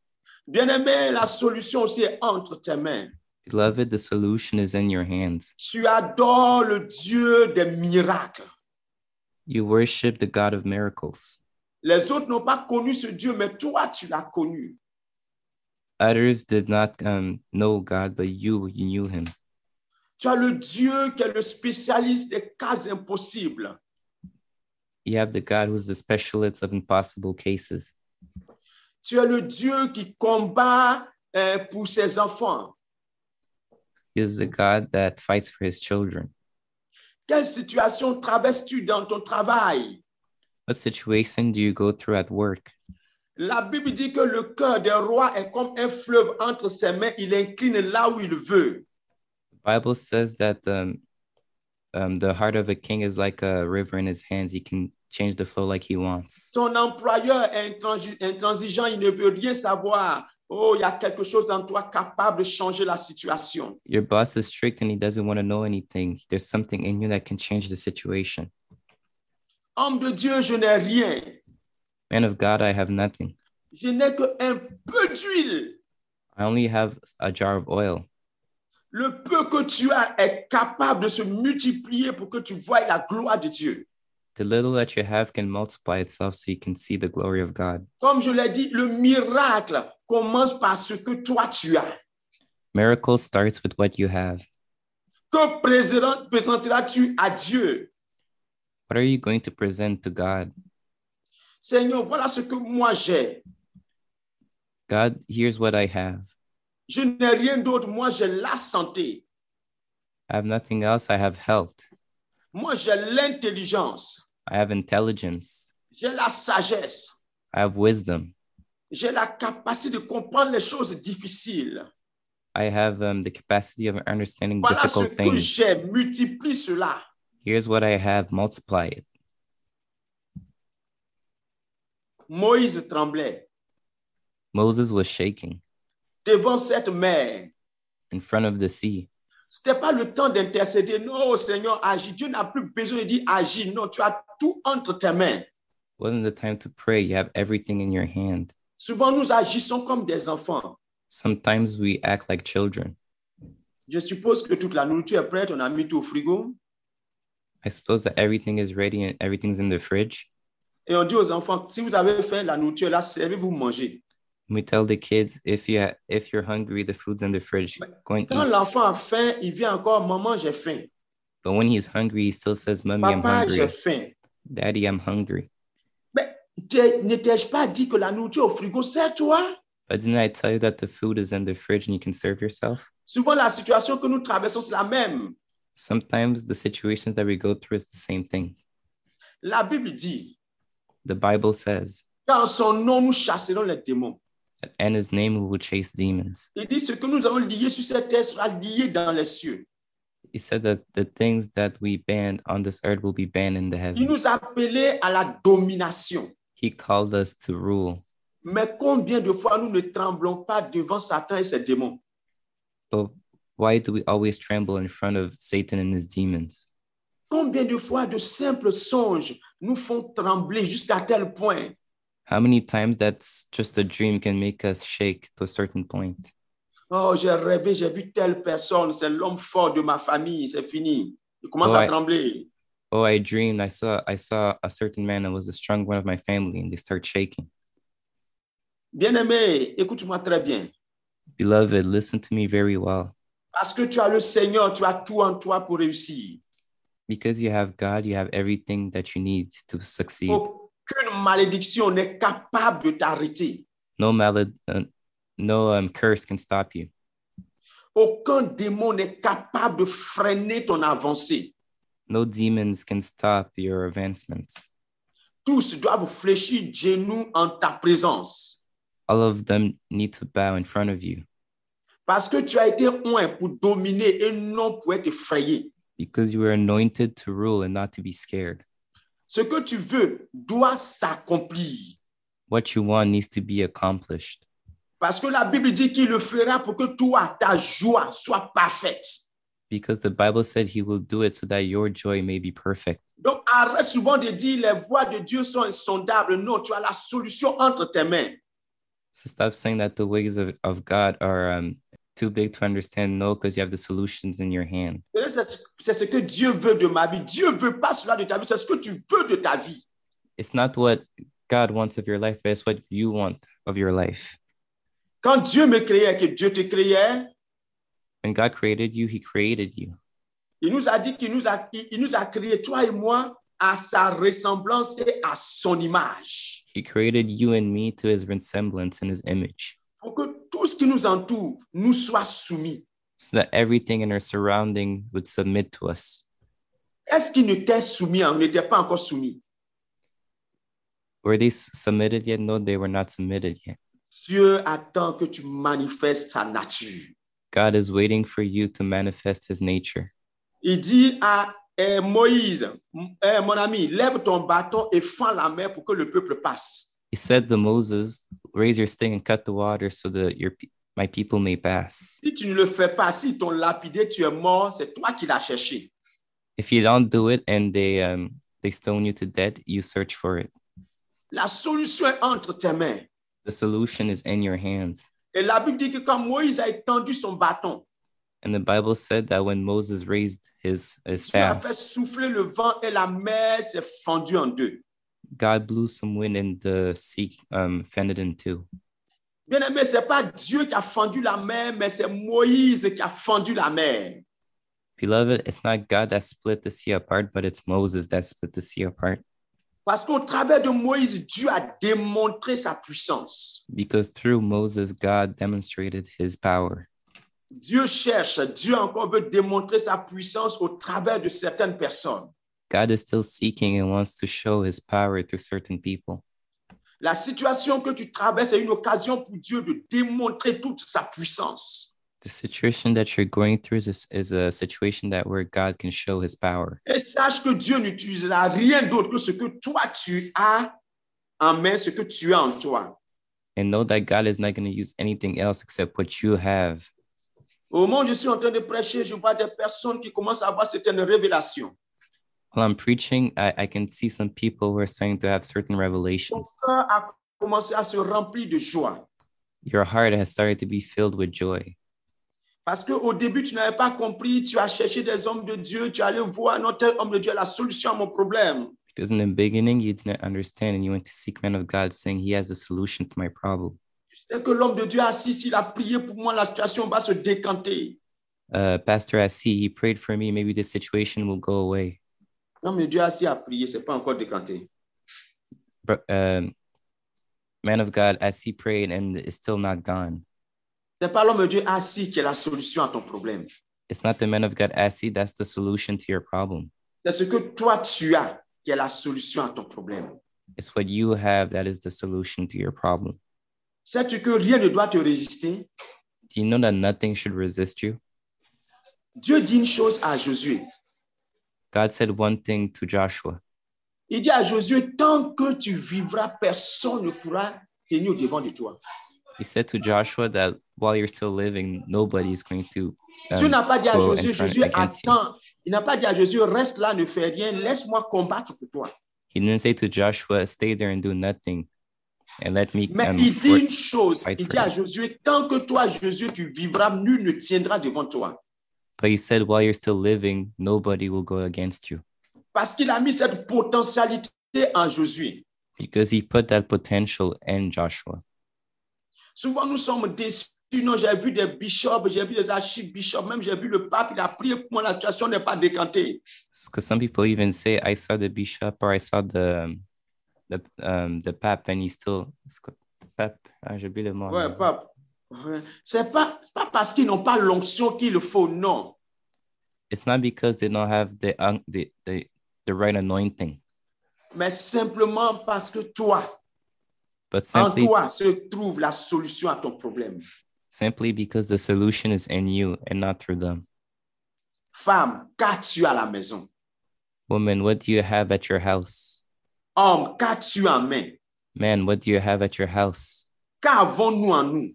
Bien-aimé, la solution aussi est entre tes mains. Beloved, the solution is in your hands. Tu adores le Dieu des miracles. You worship the God of miracles. Les autres n'ont pas connu ce Dieu, mais toi, tu l'as connu. Others did not um, know God, but you, you knew him. Tu as le Dieu qui est le spécialiste des cas impossibles. You have the God who's the specialist of impossible cases. Tu es le Dieu qui combat euh, pour ses enfants. He is the God that fights for his children. Quelle situation traverses-tu dans ton travail? What situation do you go through at work? La Bible dit que le cœur des rois est comme un fleuve entre ses mains. Il incline là où il veut. The Bible says that um, um, the heart of a king is like a river in his hands. He can change the flow like he wants. Ton employeur est intransi- intransigeant, il ne veut rien savoir. Oh, il y a quelque chose en toi capable de changer la situation. Your boss is strict and he doesn't want to know anything. There's something in you that can change the situation. Homme de Dieu, je n'ai rien. Man of God, I have nothing. Je n'ai qu'un peu d'huile. I only have a jar of oil. Le peu que tu as est capable de se multiplier pour que tu voies la gloire de Dieu. The little that you have can multiply itself so you can see the glory of God. Comme je l'ai dit, le miracle commence par ce que toi tu as. Miracle starts with what you have. Que présent- présenteras-tu à Dieu? What are you going to present to God? Seigneur, voilà ce que moi j'ai. God, here's what I have. Je n'ai rien d'autre. Moi, j'ai la santé. I have nothing else. I have health. Moi, j'ai l'intelligence. I have intelligence. J'ai la sagesse. I have wisdom. J'ai la capacité de comprendre les choses difficiles. I have um, the capacity of understanding Voilà ce difficult que things. j'ai. Multiplie cela. Here's what I have. Multiply it. Moïse tremblait. Moses was shaking. devant cette mer. in front of the sea. C'était pas le temps d'intercéder. Non, oh Seigneur, agis. Dieu n'a plus besoin de dire agis. Non, tu as tout entre tes mains. Wasn't the time to pray. You have everything in your hand. Souvent, nous agissons comme des enfants. Sometimes we act like children. Je suppose que toute la nourriture est prête. On a mis tout au frigo. I suppose that everything is ready and everything's in the fridge. Et on dit aux enfants, si vous avez faim, la nourriture est là, servez-vous manger. And we tell the kids if you ha- if you're hungry, the food's in the fridge. Go and Quand eat. l'enfant a faim, il vient encore, maman, j'ai faim. But when he's hungry, he still says, "Mommy, I'm Papa, j'ai hungry. faim. Daddy, I'm hungry." Mais ne t'ai-je pas dit que la nourriture au frigo, c'est toi? But didn't I tell you that the food is in the fridge and you can serve yourself? Souvent, la situation que nous traversons, c'est la même. Sometimes the situations that we go through is the same thing. La Bible dit, The Bible says qu'en son nom, nous chasserons les démons. that in His name we will chase demons. Il dit, ce que nous avons lié sur cette terre sera lié dans les cieux. He said that the things that we ban on this earth will be banned in the heavens. Il nous a à la domination. He called us to rule. Mais combien de fois nous ne tremblons pas devant Satan et ses démons? But why do we always tremble in front of Satan and his demons? Combien de fois de simples songes nous font trembler jusqu'à tel point? How many times that's just a dream can make us shake to a certain point? Oh, j'ai rêvé, j'ai vu telle personne, c'est l'homme fort de ma famille, c'est fini. Il commence à oh, Ouais. trembler. Oh, I dreamed I saw I saw a certain man that was the strong one of my family, and they start shaking. Bien-aimé, écoute-moi très bien. Beloved, listen to me very well. Parce que tu as le Seigneur, tu as tout en toi pour réussir. Because you have God, you have everything that you need to succeed. Aucune malédiction n'est capable de t'arrêter. No malad, uh, no um, curse can stop you. Aucun démon n'est capable de freiner ton avancée. No demons can stop your advancements. Tous doivent fléchir genoux en ta présence. All of them need to bow in front of you Parce que tu as été oint pour dominer et non pour être effrayé. because you were anointed to rule and not to be scared. Ce que tu veux doit s'accomplir. What you want needs to be accomplished Parce que la Bible dit qu'il le fera pour que toi, ta joie soit parfaite. because the Bible said he will do it so that your joy may be perfect. Donc arrête souvent de dire les voies de Dieu sont insondables. Non, tu as la solution entre tes mains. So stop saying that the ways of, of God are um, too big to understand. No, because you have the solutions in your hand. Et C'est c'est ce que Dieu veut de ma vie. Dieu veut pas cela de ta vie, c'est ce que tu veux de ta vie. It's not what God wants of your life, but it's what you want of your life. Quand Dieu me créait, que Dieu te créait, When God created you, He created you. il nous a dit qu'il nous a, il il nous a créé, toi et moi, à sa ressemblance et à son image. He created you and me to His resemblance and His image, Pour que tout ce qui nous entoure nous soit soumis. so that everything in our surrounding would submit to us. Est-ce qu'il n'était soumis, on n'était pas encore soumis? Were they submitted yet? No, they were not submitted yet. Dieu attend que tu manifestes sa nature. God is waiting for you to manifest His nature. Il dit à eh, Moïse, eh, mon ami, lève ton bâton et fends la mer pour que le peuple passe. He said to Moses, "Raise your stick and cut the water, so that your my people may pass." Si tu ne le fais pas, si ton lapidé, tu es mort, c'est toi qui l'as cherché. If you don't do it and they um they stone you to death, you search for it. La solution est entre tes mains. The solution is in your hands. Et la Bible dit que quand Moïse a étendu son bâton, And the Bible said that when Moses raised his, his Dieu a staff, fait souffler le vent et la mer s'est fendue en deux. God blew some wind and the sea um, fended in two. Bien aimé, ce n'est pas Dieu qui a fendu la mer, mais c'est Moïse qui a fendu la mer. Beloved, it's not God that split the sea apart, but it's Moses that split the sea apart. Parce qu'au travers de Moïse, Dieu a démontré sa puissance. Because through Moses, God demonstrated his power. Dieu cherche, Dieu encore veut démontrer sa puissance au travers de certaines personnes. God is still seeking and wants to show his power through certain people. La situation que tu traverses est une occasion pour Dieu de démontrer toute sa puissance. The situation that you're going through is a, is a situation that where God can show his power. Et sache que Dieu n'utilisera rien d'autre que ce que toi tu as en main, ce que tu as en toi. and know that God is not going to use anything else except what you have. Au moment où je suis en train de prêcher, je vois des personnes qui commencent à avoir certaines révélations. While I'm preaching, I, I can see some people who are starting to have certain revelations. a se de joie. Your heart has started to be filled with joy. Parce qu'au début, tu n'avais pas compris, tu as cherché des hommes de Dieu, tu allais voir notre homme de Dieu, la solution à mon problème. Because in the beginning, you didn't understand and you went to seek men of God saying, He has a solution to my problem. Tu sais que l'homme de Dieu assis, s'il a prié pour moi, la situation va se décanter. Uh, Pastor Assi, he prayed for me. Maybe this situation will go away. L'homme de Dieu assis a prié, ce n'est pas encore décanté. But, um, man of God, Assi prayed and it's still not gone. Ce n'est pas l'homme de Dieu assis qui est la solution à ton problème. It's not the man of God Assi that's the solution to your problem. C'est ce que toi, tu as qui est la solution à ton problème. It's what you have that is the solution to your problem. Sais-tu que rien ne doit te résister? Do you know that nothing should resist you? Dieu dit une chose à Josué. God said one thing to Joshua. Il dit à Josué, tant que tu vivras, personne ne pourra tenir devant de toi. He said to Joshua that while you're still living, nobody is going to. Dieu um, n'a pas dit à go in Josué, front Josué, against you. attends. Il n'a pas dit à Josué, reste là, ne fais rien, laisse-moi combattre pour toi. He didn't say to Joshua, stay there and do nothing and let me Mais um, il dit work- une chose, fight il for dit à you. Josué, tant que toi, Josué, tu vivras, nul ne tiendra devant toi. But he said, while you're still living, nobody will go against you Parce qu'il a mis cette potentialité en Josué. because he put that potential in Joshua. Souvent, nous sommes déçus. Non, j'ai vu des bishops, j'ai vu des archibishops, même j'ai vu le pape, il a prié pour moi, la situation n'est pas décantée. Because some people even say, I saw the bishop or I saw the the um, the pap and he still pap. Ah, j'ai oublié le mot. Ouais, pape. Ouais. C'est pas, c'est pas parce qu'ils n'ont pas l'onction qu'il faut, non. It's not because they don't have the the the, the right anointing, Mais simplement parce que toi, but en simply toi se trouve la solution à ton problème. simply because the solution is in you and not through them. Femme, qu'as-tu à la maison? Woman, what do you have at your house? Homme, qu'as-tu en main? Man, what do you have at your house? Qu'avons-nous en nous?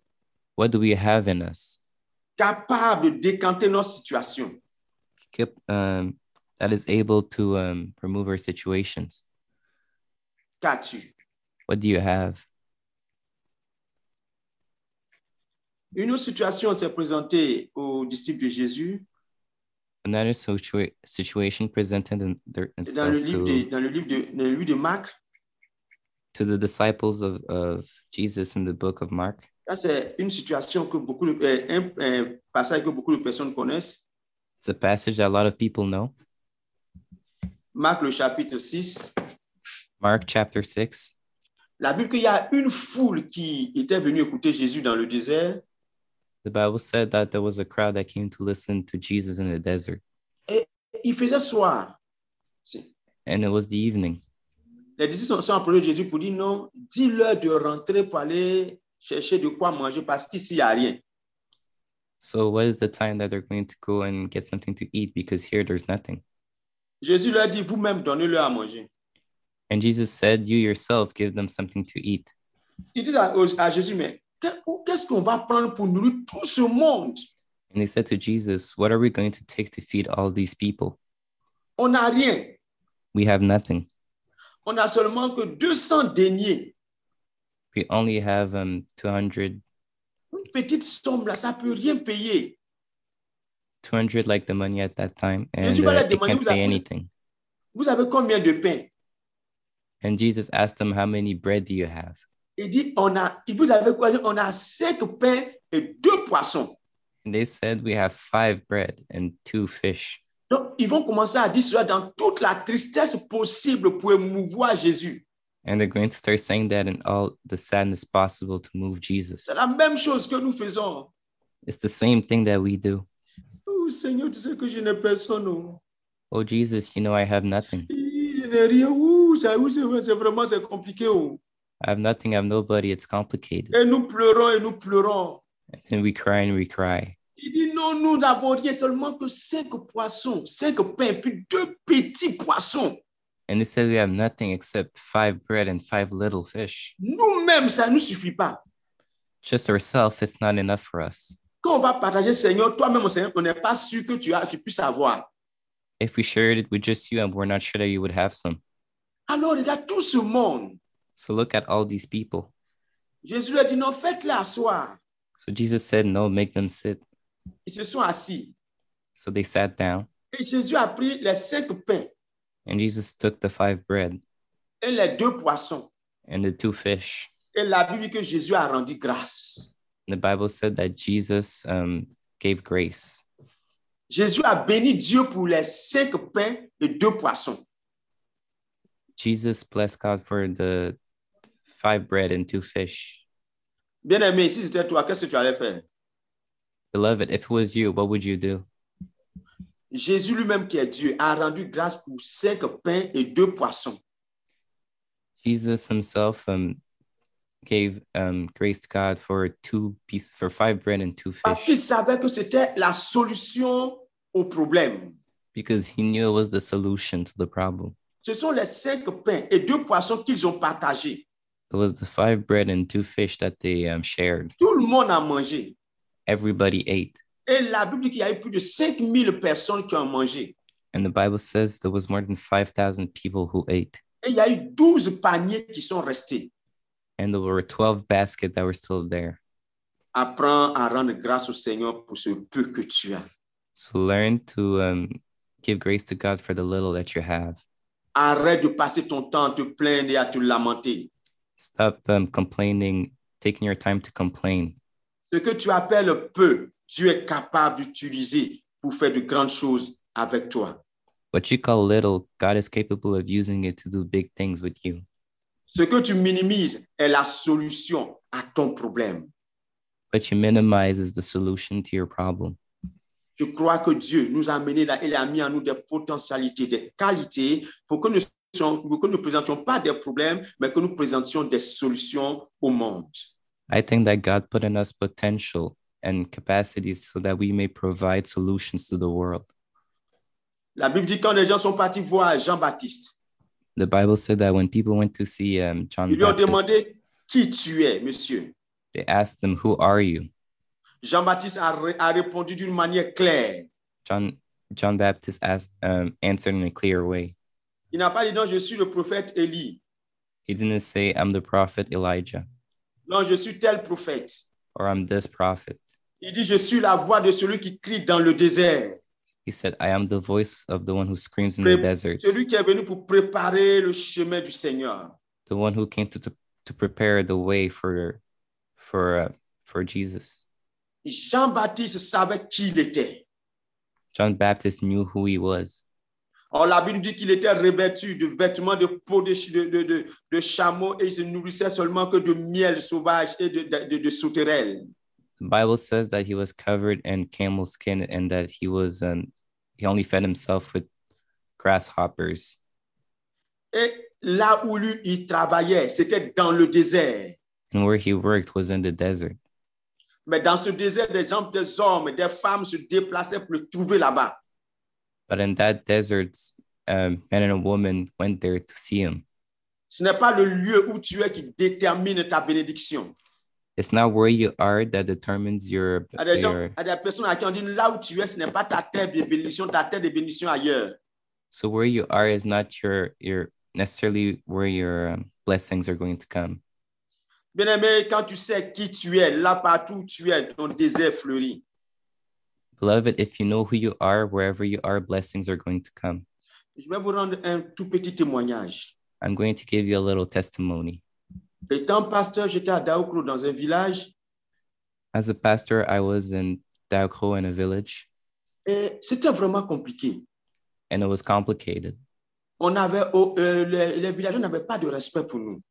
What do we have in us? Capable de décanter nos situations. Keep, um, that is able to um, remove our situations. Qu'as-tu? What do you have? Une autre situation s'est présentée aux disciples de Jésus Another situa- situation presented in their, dans le livre to, de, dans le livre de, dans le livre de Marc. to the disciples of, of Jesus in the book of Mark. C'est une situation que beaucoup euh, un, un passage que beaucoup de personnes connaissent. It's a passage that a lot of people know. Marc, le chapitre 6. Mark chapter 6. La Bible qu'il y a une foule qui était venue écouter Jésus dans le désert. The Bible said that there was a crowd that came to listen to Jesus in the desert, Il faisait soir. and it was the evening. Les disciples sont approchés Jésus pour dire non, dis-leur de rentrer pour aller chercher de quoi manger parce qu'ici, il n'y a rien. So, what is the time that they're going to go and get something to eat? Because here there's nothing. Jésus leur dit, vous-même, donnez-leur à manger. And Jesus said, You yourself give them something to eat. Ils disent à, à Jésus, mais qu'est- qu'est-ce qu'on va prendre pour nourrir tout ce monde? And they said to Jesus, What are we going to take to feed all these people? On n'a rien. We have nothing. On a seulement que 200 deniers. We only have um 200, Une petite somme là, ça peut rien payer. 200 like the money at that time, and uh, they can't pay anything. Vous avez combien de pain? And Jesus asked them, How many bread do you have? Il dit, on a, vous avez quoi? On a cinq pains et deux poissons. And they said, We have five bread and two fish. Donc, ils vont commencer à dire cela dans toute la tristesse possible pour émouvoir Jésus. And they're going to start saying that in all the sadness possible to move Jesus. C'est la même chose que nous faisons. It's the same thing that we do. Oh Seigneur, tu sais que je n'ai personne. oh. Oh, Jesus, you know, I have nothing. Je n'ai rien. Ouh, ça, ouh, c'est c'est vraiment c'est compliqué. oh. I have nothing. I have nobody. It's complicated. Et nous pleurons et nous pleurons. And we cry and we cry. Il dit non, nous n'avons rien, seulement que cinq poissons, cinq pains, puis deux petits poissons. And they said, We have nothing except five bread and five little fish. Nous-mêmes, ça ne nous suffit pas. Just ourselves, it's not enough for us. Quand on va partager, Seigneur, toi-même, Seigneur, on n'est pas sûr que tu, as, tu puisses avoir. If we shared it with just you and we're not sure that you would have some. Alors, regarde tout ce monde. So look at all these people. Jésus lui a dit, non, faites-les asseoir. So Jesus said, No, make them sit. Ils se sont assis. So they sat down, Et Jésus a pris les cinq pains and Jesus took the five bread et les deux poissons. and the two fish. Et la Bible dit que Jésus a rendu grâce. And the Bible said that Jesus um, gave grace. Jésus a béni Dieu pour les cinq pains et deux poissons. Jesus blessed God for the five bread and two fish. Bien-aimé, si c'était toi, qu'est-ce que tu allais faire? Beloved, if it was you, what would you do? Jésus lui-même qui est Dieu a rendu grâce pour cinq pains et deux poissons. Jesus himself um, gave um, grace to God for two pieces, for five bread and two Parce fish, qu'il savait que c'était la solution au problème. because he knew it was the solution to the problem. Ce sont les cinq pains et deux poissons qu'ils ont partagés. It was the five bread and two fish that they um, shared. Tout le monde a mangé. Everybody ate. Et la Bible dit qu'il y a eu plus de 5000 personnes qui ont mangé. And the Bible says there was more than 5,000 people who ate. Et il y a eu 12 paniers qui sont restés. And there were 12 baskets that were still there. Apprends à rendre grâce au Seigneur pour ce peu que tu as. So learn to um, give grace to God for the little that you have. Arrête de passer ton temps à te plaindre et à te lamenter. Stop um, complaining, taking your time to complain. Ce que tu appelles peu, Dieu est capable d'utiliser pour faire de grandes choses avec toi. What you call little, God is capable of using it to do big things with you. Ce que tu minimises est la solution à ton problème. What you minimize is the solution to your problem. Je crois que Dieu nous a amenés là, il a mis en nous des potentialités, des qualités pour que nous pour que nous ne présentions pas des problèmes, mais que nous présentions des solutions au monde. I think that God put in us potential and capacities so that we may provide solutions to the world. La Bible dit quand les gens sont partis voir Jean-Baptiste, The Bible said that when people went to see um, John ils lui ont Baptist, demandé qui tu es, monsieur. they asked him, Who are you? Jean-Baptiste a, ré- a répondu d'une manière claire. John John Baptist asked um, answered in a clear way. Il n'a pas dit non, je suis le prophète Élie. He didn't say, I'm the prophet Elijah Non, je suis tel prophète. or I'm this prophet. Il dit, je suis la voix de celui qui crie dans le désert. He said, I am the voice of the one who screams in the desert, Celui qui est venu pour préparer le chemin du Seigneur. the one who came to, to, to prepare the way for for uh, for Jesus. Jean-Baptiste savait qui il était. John Baptist knew who he was. Or, la Bible dit qu'il était revêtu de vêtements de peau de, ch- de, de, de- de chameau et il se nourrissait seulement que de miel sauvage et de, de, de, de sauterelles. The Bible says that he was covered in camel skin and that he was um, he only fed himself with grasshoppers. Et là où lui, il travaillait, c'était dans le désert. And where he worked was in the desert. Mais dans ce désert, des gens, des hommes, des femmes se déplaçaient pour le trouver là-bas. But in that desert, um, man and a woman went there to see him. Ce n'est pas le lieu où tu es qui détermine ta bénédiction. It's not where you are that determines your, Il y a des gens, your il y a des personnes à qui on dit là où tu es, ce n'est pas ta terre de bénédiction, ta terre de bénédiction ailleurs. so where you are is not your your necessarily where your um, blessings are going to come. Bien-aimé, quand tu sais qui tu es, là partout où tu es, ton désert fleurit. Beloved, if you know who you are, wherever you are, blessings are going to come. Je vais vous rendre un tout petit témoignage. I'm going to give you a little testimony. Étant pasteur, j'étais à Daoukro dans un village As a pastor, I was in Daokho in a village, et c'était vraiment compliqué. and it was complicated. On avait, oh, euh, les, les villageois n'avaient pas de respect pour nous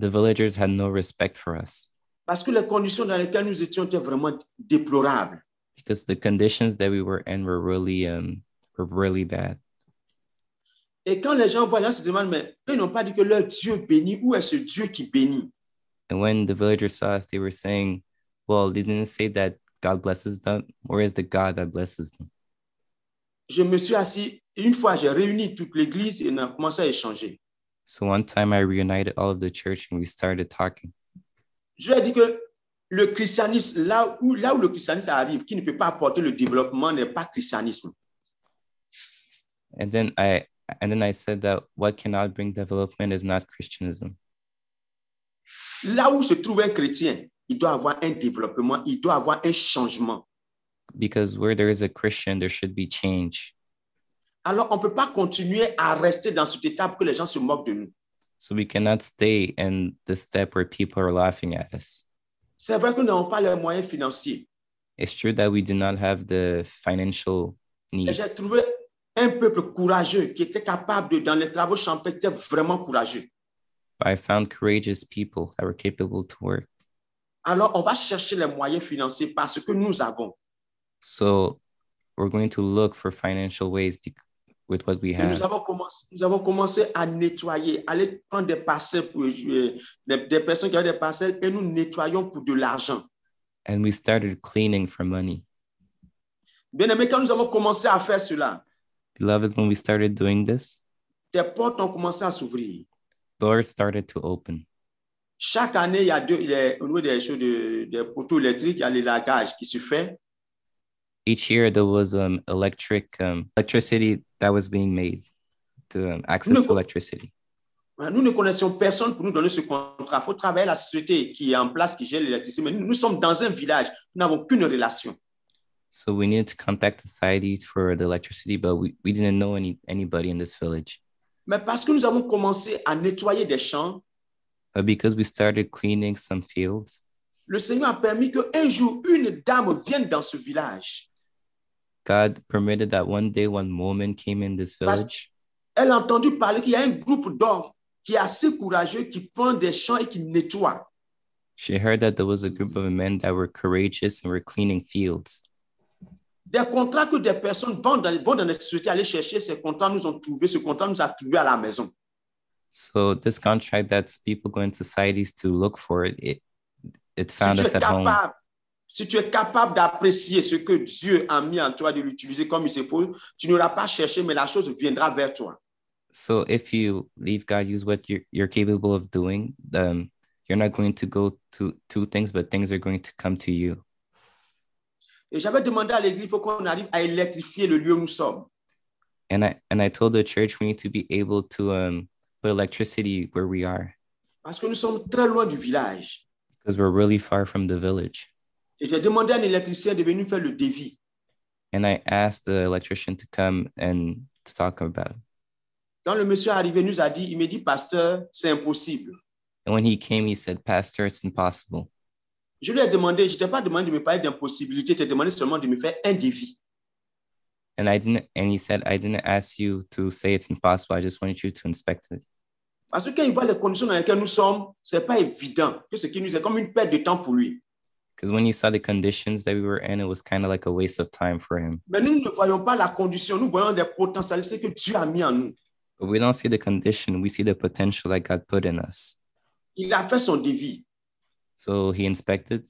The villagers had no respect for us parce que les conditions dans lesquelles nous étions étaient vraiment déplorables. because the conditions that we were in were really um were really bad. Et quand les gens voient, les gens se demandent, mais eux n'ont pas dit que leur Dieu bénit. Où est ce Dieu qui bénit? And when the villagers saw us, they were saying, "Well, they didn't say that God blesses them. Where is the God that blesses them?" je me suis assis. Une fois, j'ai réuni toute l'église et on a commencé à échanger. So one time I reunited all of the church and we started talking. Je lui ai dit que le christianisme, là où, là où le christianisme arrive, qui ne peut pas apporter le développement, n'est pas christianisme. And then I and then I said that what cannot bring development is not Christianism. Là où se trouve un chrétien, il doit avoir un développement, il doit avoir un changement. Because where there is a Christian, there should be change. Alors, on ne peut pas continuer à rester dans cette étape que les gens se moquent de nous. So we cannot stay in the step where people are laughing at us. C'est vrai que nous n'avons pas les moyens financiers. It's true that we do not have the financial Et j'ai needs, trouvé un peuple courageux qui était capable, de, dans les travaux champêtres, vraiment courageux. I found courageous people that were capable to work. Alors, on va chercher les moyens financiers parce que nous avons. So we're going to look for financial ways with what we Et nous have. avons, commencé, nous avons commencé à nettoyer, aller prendre des parcelles, pour, euh, des, des personnes qui avaient des parcelles et nous nettoyons pour de l'argent. And we started cleaning for money. Bien aimé, quand nous avons commencé à faire cela, Beloved, when we started doing this, des portes ont commencé à s'ouvrir. doors started to open. Chaque année, il y a deux, il y a- au niveau des, choses de- des poteaux électriques, il y a l'élagage qui se fait. Each year there was um electric um, electricity that was being made to um, access No. to electricity. Nous ne connaissions personne pour nous donner ce contrat. Il faut travailler la société qui est en place, qui gère l'électricité. Mais nous, nous sommes dans un village, nous n'avons qu'une relation. So we needed to contact the society for the electricity, but we, we didn't know any anybody in this village. Mais parce que nous avons commencé à nettoyer des champs, But because we started cleaning some fields, le Seigneur a permis qu'un jour, une dame vienne dans ce village. God permitted that one day one woman came in this Parce- village. Elle a entendu parler qu'il y a un groupe d'hommes qui est assez courageux, qui prend des champs et qui nettoie. She heard that there was a group of men that were courageous and were cleaning fields. Des contrats que des personnes vont dans, vont dans les sociétés aller chercher, ces contrats nous ont trouvé, ce contrat nous a trouvé à la maison. So this contract that people go in societies to look for it, it, it Si found tu, us at home. capable, si tu es capable d'apprécier ce que Dieu a mis en toi, de l'utiliser comme il se faut, tu n'auras pas cherché, mais la chose viendra vers toi. So if you leave God use what you're, you're capable of doing, um, you're not going to go to to things, but things are going to come to you. Et j'avais demandé à l'église, faut qu'on arrive à électrifier le lieu où nous sommes. And I and I told the church we need to be able to um put electricity where we are Parce que nous sommes très loin du village. because we're really far from the village. Et j'ai demandé à un électricien de venir faire le devis. And I asked the electrician to come and to talk about it. Quand le monsieur est arrivé, il nous a dit, il me dit, pasteur, c'est impossible. And when he came, he said, Pastor, it's impossible. Je lui ai demandé, je ne t'ai pas demandé de me parler d'impossibilité, je t'ai demandé seulement de me faire un devis. And I didn't and he said, I didn't ask you to say it's impossible. I just wanted you to inspect it. Parce que quand il voit les conditions dans lesquelles nous sommes, ce n'est pas évident que ce qui nous est comme une perte de temps pour lui. Because when you saw the conditions that we were in, it was kind of like a waste of time for him. Mais nous ne voyons pas la condition, nous voyons des potentialités que Dieu a mis en nous. But we don't see the condition, we see the potential that God put in us. Il a fait son devis. So he inspected,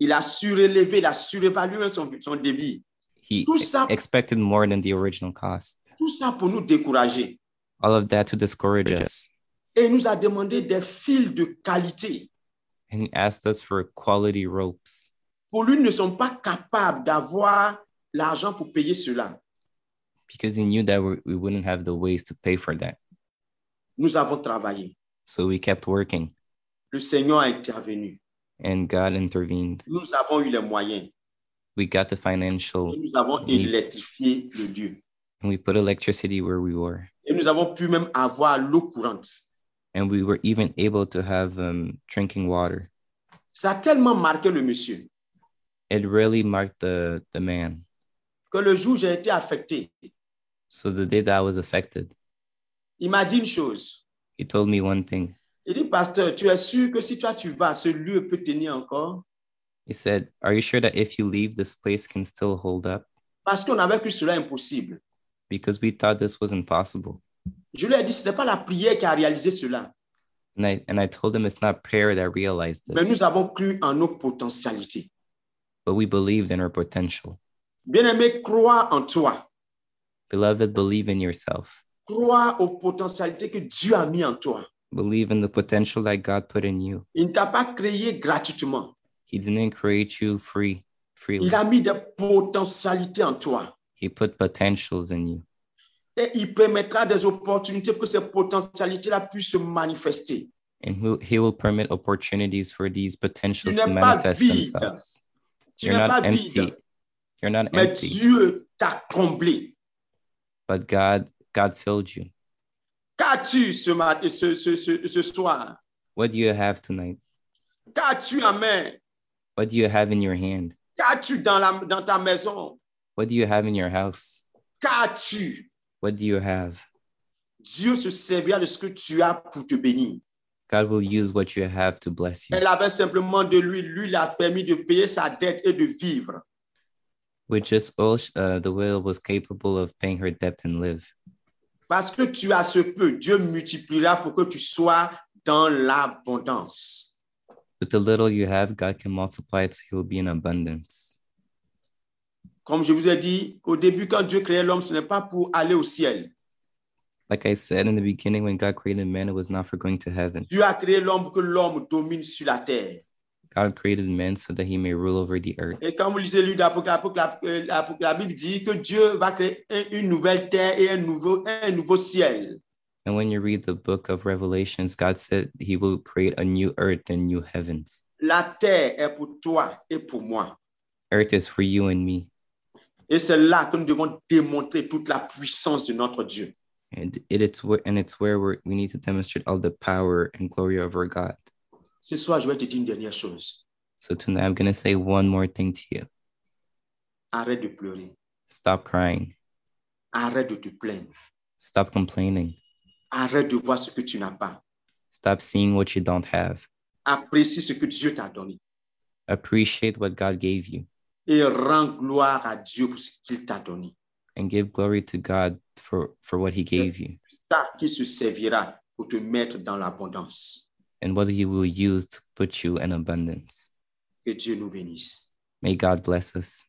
Il a surélevé, il a surévalué son, son devis. he Tout ça, expected more than the original cost. tout ça pour nous décourager. All of that to discourage us. Et il nous a demandé des fils de qualité. And he asked us for quality ropes Pour lui, ils ne sont pas capables d'avoir l'argent pour payer cela. because he knew that we, we wouldn't have the ways to pay for that. Nous avons travaillé. So we kept working Le Seigneur a intervenu. and God intervened. Nous avons eu les moyens. We got the financial Et nous avons Needs. électrifié le lieu. and we put electricity where we were. Et nous avons pu même avoir l'eau courante. And we were even able to have um, drinking water. Ça a tellement marqué le monsieur It really marked the, the man. que le jour j'ai été affecté, So the day that I was affected, il m'a dit une chose. he told me one thing. Il dit, pasteur, tu es sûr que si toi tu vas, ce lieu peut tenir encore? He said, Are you sure that if you leave, this place can still hold up? Parce qu'on avait cru cela impossible. Because we thought this was impossible. Je lui ai dit, ce n'est pas la prière qui a réalisé cela, And I, and I told him it's not prayer that realized mais this, nous avons cru en nos potentialités. but we believed in our potential. Bien-aimé, crois en toi. Beloved, believe in yourself. Crois aux potentialités que Dieu a mis en toi. Believe in the potential that God put in you. Il ne t'a pas créé gratuitement. He didn't create you free, freely. Il a mis des potentialités en toi. He put potentials in you. Et il permettra des opportunités pour que ces potentialités-là puissent se manifester. And he- he will permit opportunities for these potentials to manifest themselves. Tu You're n'es not pas empty. vide, You're not mais empty, Dieu t'a comblé. but God God filled you. Qu'as-tu ce, matin, ce, ce, ce, ce soir? What do you have tonight? Qu'as-tu en main? What do you have in your hand? Qu'as-tu dans, la, dans ta maison? What do you have in your house? Qu'as-tu? What do you have? Dieu se servira de ce que tu as pour te bénir. God will use what you have to bless you. Elle avait simplement de lui. Lui l'a permis de payer sa dette et de vivre. With just oil, uh, the widow was capable of paying her debt and live. Parce que tu as ce peu, Dieu multipliera pour que tu sois dans l'abondance. With the little you have, God can multiply it so he will be in abundance. Comme je vous ai dit, au début, quand Dieu créait l'homme, ce n'est pas pour aller au ciel. Like I said in the beginning, when God created man, it was not for going to heaven. Dieu a créé l'homme pour que l'homme domine sur la terre. God created man so that he may rule over the earth. Et quand vous lisez le livre la, euh, Bible dit que Dieu va créer une nouvelle terre et un nouveau, un nouveau ciel. And when you read the book of Revelations, God said he will create a new earth and new heavens. La terre est pour toi et pour moi. Earth is for you and me. Et c'est là que nous devons démontrer toute la puissance de notre Dieu. And it, it's where and it's where we're, we need to demonstrate all the power and glory of our God. Ce soir, je vais te dire une dernière chose. So tonight I'm gonna say one more thing to you. Arrête de pleurer. Stop crying. Arrête de te plaindre. Stop complaining. Arrête de voir ce que tu n'as pas. Stop seeing what you don't have. Apprécie ce que Dieu t'a donné. Appreciate what God gave you Et rends gloire à Dieu pour ce qu'il t'a donné. and give glory to God for, for what he gave you Ça qui se servira pour te mettre dans l'abondance. And what he will use to put you in abundance. Que Dieu nous bénisse. May God bless us.